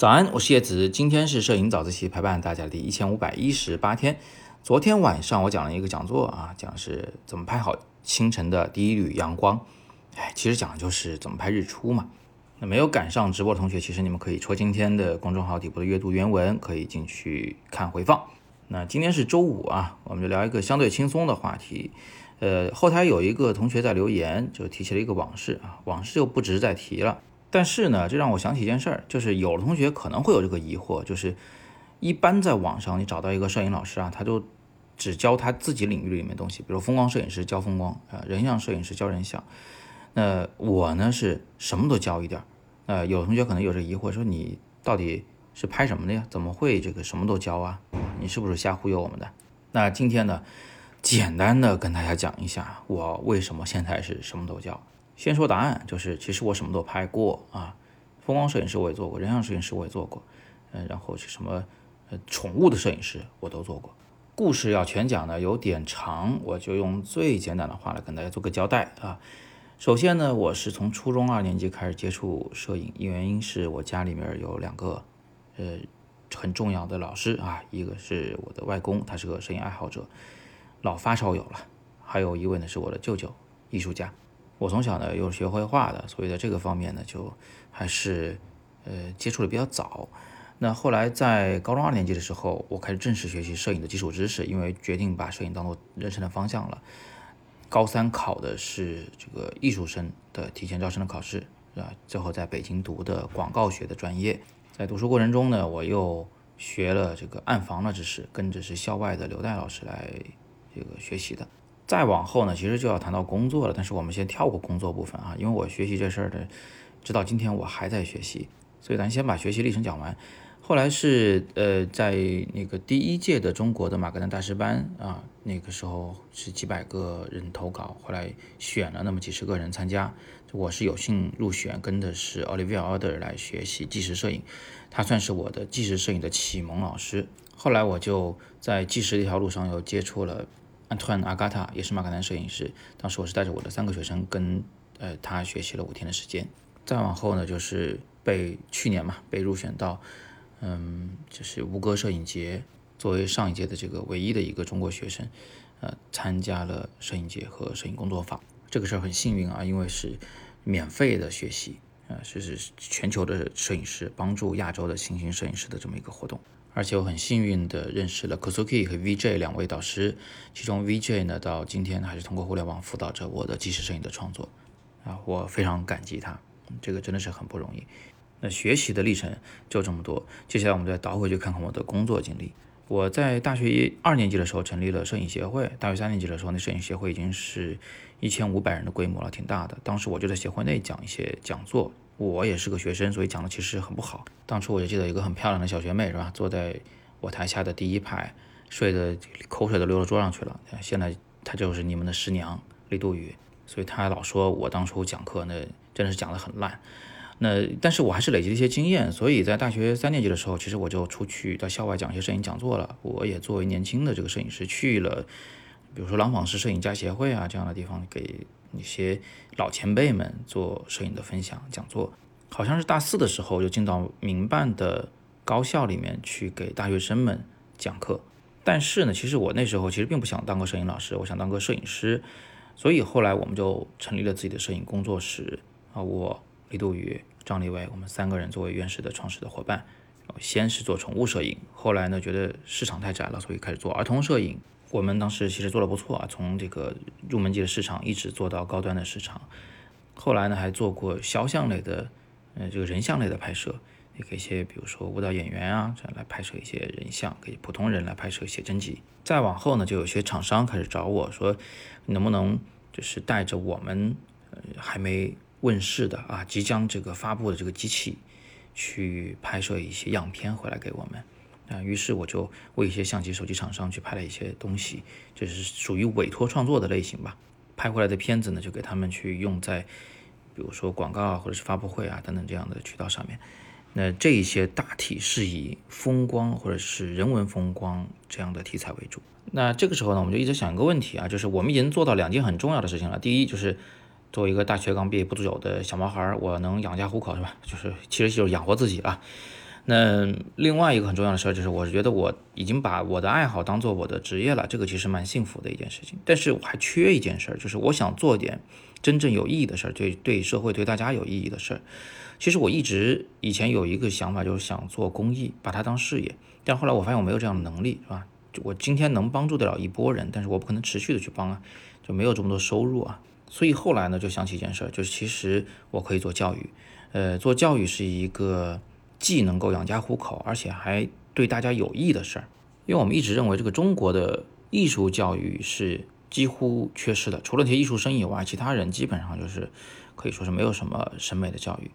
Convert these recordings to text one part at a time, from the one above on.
早安，我是叶子，今天是摄影早自习陪伴大家的第一千五百一十八天。昨天晚上我讲了一个讲座啊，讲是怎么拍好清晨的第一缕阳光。哎，其实讲的就是怎么拍日出嘛。那没有赶上直播的同学，其实你们可以戳今天的公众号底部的阅读原文，可以进去看回放。那今天是周五啊，我们就聊一个相对轻松的话题。呃，后台有一个同学在留言，就提起了一个往事啊，往事就不值再提了。但是呢，这让我想起一件事儿，就是有的同学可能会有这个疑惑，就是一般在网上你找到一个摄影老师啊，他都只教他自己领域里面东西，比如风光摄影师教风光啊，人像摄影师教人像。那我呢是什么都教一点儿。呃，有同学可能有这疑惑，说你到底是拍什么的呀？怎么会这个什么都教啊？你是不是瞎忽悠我们的？那今天呢，简单的跟大家讲一下，我为什么现在是什么都教。先说答案，就是其实我什么都拍过啊，风光摄影师我也做过，人像摄影师我也做过，嗯，然后是什么呃宠物的摄影师我都做过。故事要全讲呢有点长，我就用最简短的话来跟大家做个交代啊。首先呢，我是从初中二年级开始接触摄影，原因是我家里面有两个呃很重要的老师啊，一个是我的外公，他是个摄影爱好者，老发烧友了，还有一位呢是我的舅舅，艺术家。我从小呢又是学绘画的，所以在这个方面呢就还是呃接触的比较早。那后来在高中二年级的时候，我开始正式学习摄影的基础知识，因为决定把摄影当做人生的方向了。高三考的是这个艺术生的提前招生的考试，啊，最后在北京读的广告学的专业。在读书过程中呢，我又学了这个暗房的知识，跟着是校外的刘代老师来这个学习的。再往后呢，其实就要谈到工作了。但是我们先跳过工作部分啊，因为我学习这事儿的，直到今天我还在学习，所以咱先把学习历程讲完。后来是呃，在那个第一届的中国的马格南大师班啊，那个时候是几百个人投稿，后来选了那么几十个人参加，我是有幸入选，跟的是 Olivier Alder 来学习纪实摄影，他算是我的纪实摄影的启蒙老师。后来我就在纪实这条路上又接触了。Antoine Agata 也是马格南摄影师，当时我是带着我的三个学生跟呃他学习了五天的时间。再往后呢，就是被去年嘛被入选到，嗯，就是吴哥摄影节，作为上一届的这个唯一的一个中国学生，呃，参加了摄影节和摄影工作坊。这个事儿很幸运啊，因为是免费的学习，呃，是是全球的摄影师帮助亚洲的新兴摄影师的这么一个活动。而且我很幸运的认识了 Kosuki 和 VJ 两位导师，其中 VJ 呢到今天还是通过互联网辅导着我的纪实摄影的创作，啊，我非常感激他，这个真的是很不容易。那学习的历程就这么多，接下来我们再倒回去看看我的工作经历。我在大学一二年级的时候成立了摄影协会，大学三年级的时候那摄影协会已经是一千五百人的规模了，挺大的。当时我就在协会内讲一些讲座。我也是个学生，所以讲的其实很不好。当初我就记得一个很漂亮的小学妹，是吧？坐在我台下的第一排，睡的口水都流到桌上去了。现在她就是你们的师娘李杜宇，所以她老说我当初讲课那真的是讲的很烂。那但是我还是累积了一些经验，所以在大学三年级的时候，其实我就出去到校外讲一些摄影讲座了。我也作为年轻的这个摄影师去了，比如说廊坊市摄影家协会啊这样的地方给。一些老前辈们做摄影的分享讲座，好像是大四的时候就进到民办的高校里面去给大学生们讲课。但是呢，其实我那时候其实并不想当个摄影老师，我想当个摄影师。所以后来我们就成立了自己的摄影工作室啊，我李杜宇、张立伟，我们三个人作为原始的创始的伙伴，先是做宠物摄影，后来呢觉得市场太窄了，所以开始做儿童摄影。我们当时其实做的不错啊，从这个入门级的市场一直做到高端的市场。后来呢，还做过肖像类的，呃，这个人像类的拍摄，也给一些比如说舞蹈演员啊，这样来拍摄一些人像，给普通人来拍摄写真集。再往后呢，就有些厂商开始找我说，能不能就是带着我们呃还没问世的啊，即将这个发布的这个机器，去拍摄一些样片回来给我们。啊，于是我就为一些相机、手机厂商去拍了一些东西，就是属于委托创作的类型吧。拍回来的片子呢，就给他们去用在，比如说广告啊，或者是发布会啊等等这样的渠道上面。那这一些大体是以风光或者是人文风光这样的题材为主。那这个时候呢，我们就一直想一个问题啊，就是我们已经做到两件很重要的事情了。第一，就是作为一个大学刚毕业不久的小毛孩，我能养家糊口是吧？就是其实就是养活自己了。那另外一个很重要的事儿就是，我觉得我已经把我的爱好当做我的职业了，这个其实蛮幸福的一件事情。但是我还缺一件事儿，就是我想做点真正有意义的事儿，对对社会、对大家有意义的事儿。其实我一直以前有一个想法，就是想做公益，把它当事业。但后来我发现我没有这样的能力，是吧？我今天能帮助得了一波人，但是我不可能持续的去帮啊，就没有这么多收入啊。所以后来呢，就想起一件事儿，就是其实我可以做教育，呃，做教育是一个。既能够养家糊口，而且还对大家有益的事儿，因为我们一直认为这个中国的艺术教育是几乎缺失的，除了那些艺术生以外，其他人基本上就是可以说是没有什么审美的教育，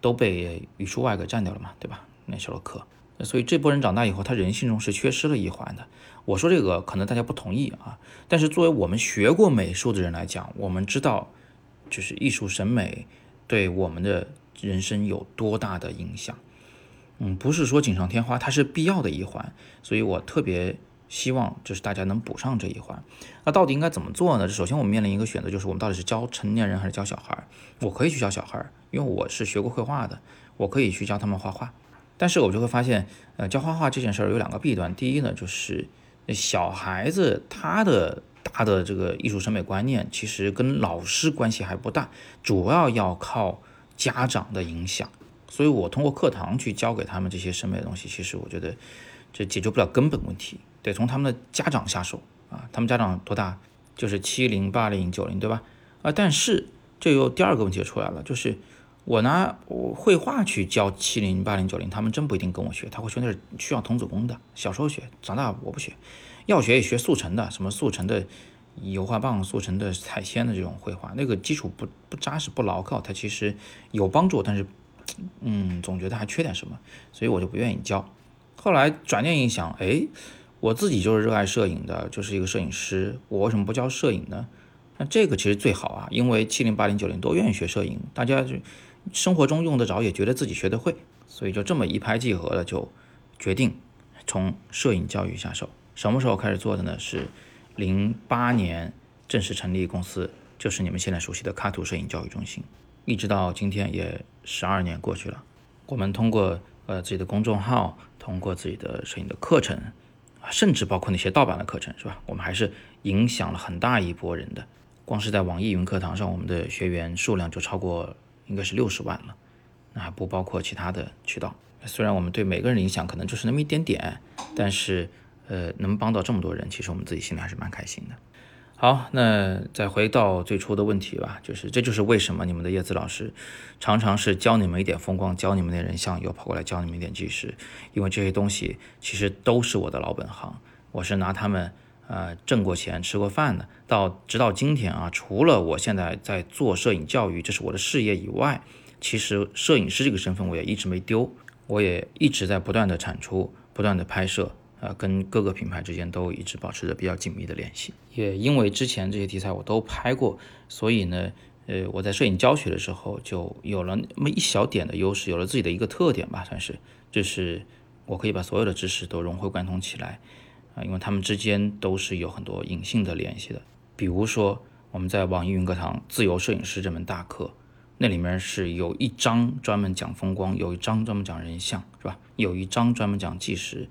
都被语数外给占掉了嘛，对吧？那时候课，所以这波人长大以后，他人性中是缺失了一环的。我说这个可能大家不同意啊，但是作为我们学过美术的人来讲，我们知道，就是艺术审美对我们的人生有多大的影响。嗯，不是说锦上添花，它是必要的一环，所以我特别希望就是大家能补上这一环。那到底应该怎么做呢？首先我们面临一个选择，就是我们到底是教成年人还是教小孩？我可以去教小孩，因为我是学过绘画的，我可以去教他们画画。但是我就会发现，呃，教画画这件事儿有两个弊端。第一呢，就是小孩子他的大的这个艺术审美观念其实跟老师关系还不大，主要要靠家长的影响。所以，我通过课堂去教给他们这些审美的东西，其实我觉得这解决不了根本问题，得从他们的家长下手啊。他们家长多大？就是七零、八零、九零，对吧？啊，但是这又第二个问题出来了，就是我拿我绘画去教七零、八零、九零，他们真不一定跟我学，他会学那是需要童子功的，小时候学，长大我不学，要学也学速成的，什么速成的油画棒、速成的彩铅的这种绘画，那个基础不不扎实、不牢靠，它其实有帮助，但是。嗯，总觉得还缺点什么，所以我就不愿意教。后来转念一想，哎，我自己就是热爱摄影的，就是一个摄影师，我为什么不教摄影呢？那这个其实最好啊，因为七零八零九零都愿意学摄影，大家就生活中用得着，也觉得自己学得会，所以就这么一拍即合的，就决定从摄影教育下手。什么时候开始做的呢？是零八年正式成立公司，就是你们现在熟悉的卡图摄影教育中心。一直到今天也十二年过去了，我们通过呃自己的公众号，通过自己的摄影的课程，甚至包括那些盗版的课程，是吧？我们还是影响了很大一波人的。光是在网易云课堂上，我们的学员数量就超过应该是六十万了，那还不包括其他的渠道。虽然我们对每个人的影响可能就是那么一点点，但是呃能帮到这么多人，其实我们自己心里还是蛮开心的。好，那再回到最初的问题吧，就是这就是为什么你们的叶子老师常常是教你们一点风光，教你们点人像，又跑过来教你们一点纪实，因为这些东西其实都是我的老本行，我是拿他们呃挣过钱、吃过饭的。到直到今天啊，除了我现在在做摄影教育，这是我的事业以外，其实摄影师这个身份我也一直没丢，我也一直在不断的产出、不断的拍摄。呃，跟各个品牌之间都一直保持着比较紧密的联系，也因为之前这些题材我都拍过，所以呢，呃，我在摄影教学的时候就有了那么一小点的优势，有了自己的一个特点吧，算是，就是我可以把所有的知识都融会贯通起来，啊，因为他们之间都是有很多隐性的联系的，比如说我们在网易云课堂《自由摄影师》这门大课，那里面是有一章专门讲风光，有一章专门讲人像，是吧？有一章专门讲纪实。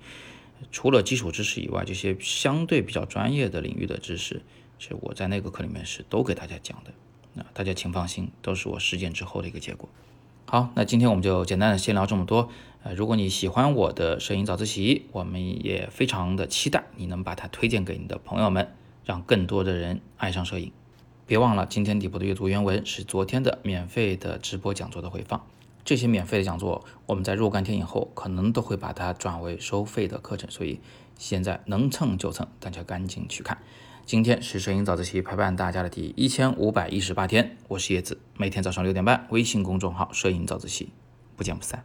除了基础知识以外，这些相对比较专业的领域的知识，其实我在那个课里面是都给大家讲的。那大家请放心，都是我实践之后的一个结果。好，那今天我们就简单的先聊这么多。呃，如果你喜欢我的摄影早自习，我们也非常的期待你能把它推荐给你的朋友们，让更多的人爱上摄影。别忘了，今天底部的阅读原文是昨天的免费的直播讲座的回放。这些免费的讲座，我们在若干天以后可能都会把它转为收费的课程，所以现在能蹭就蹭，大家赶紧去看。今天是摄影早自习陪伴大家的第一千五百一十八天，我是叶子，每天早上六点半，微信公众号“摄影早自习”，不见不散。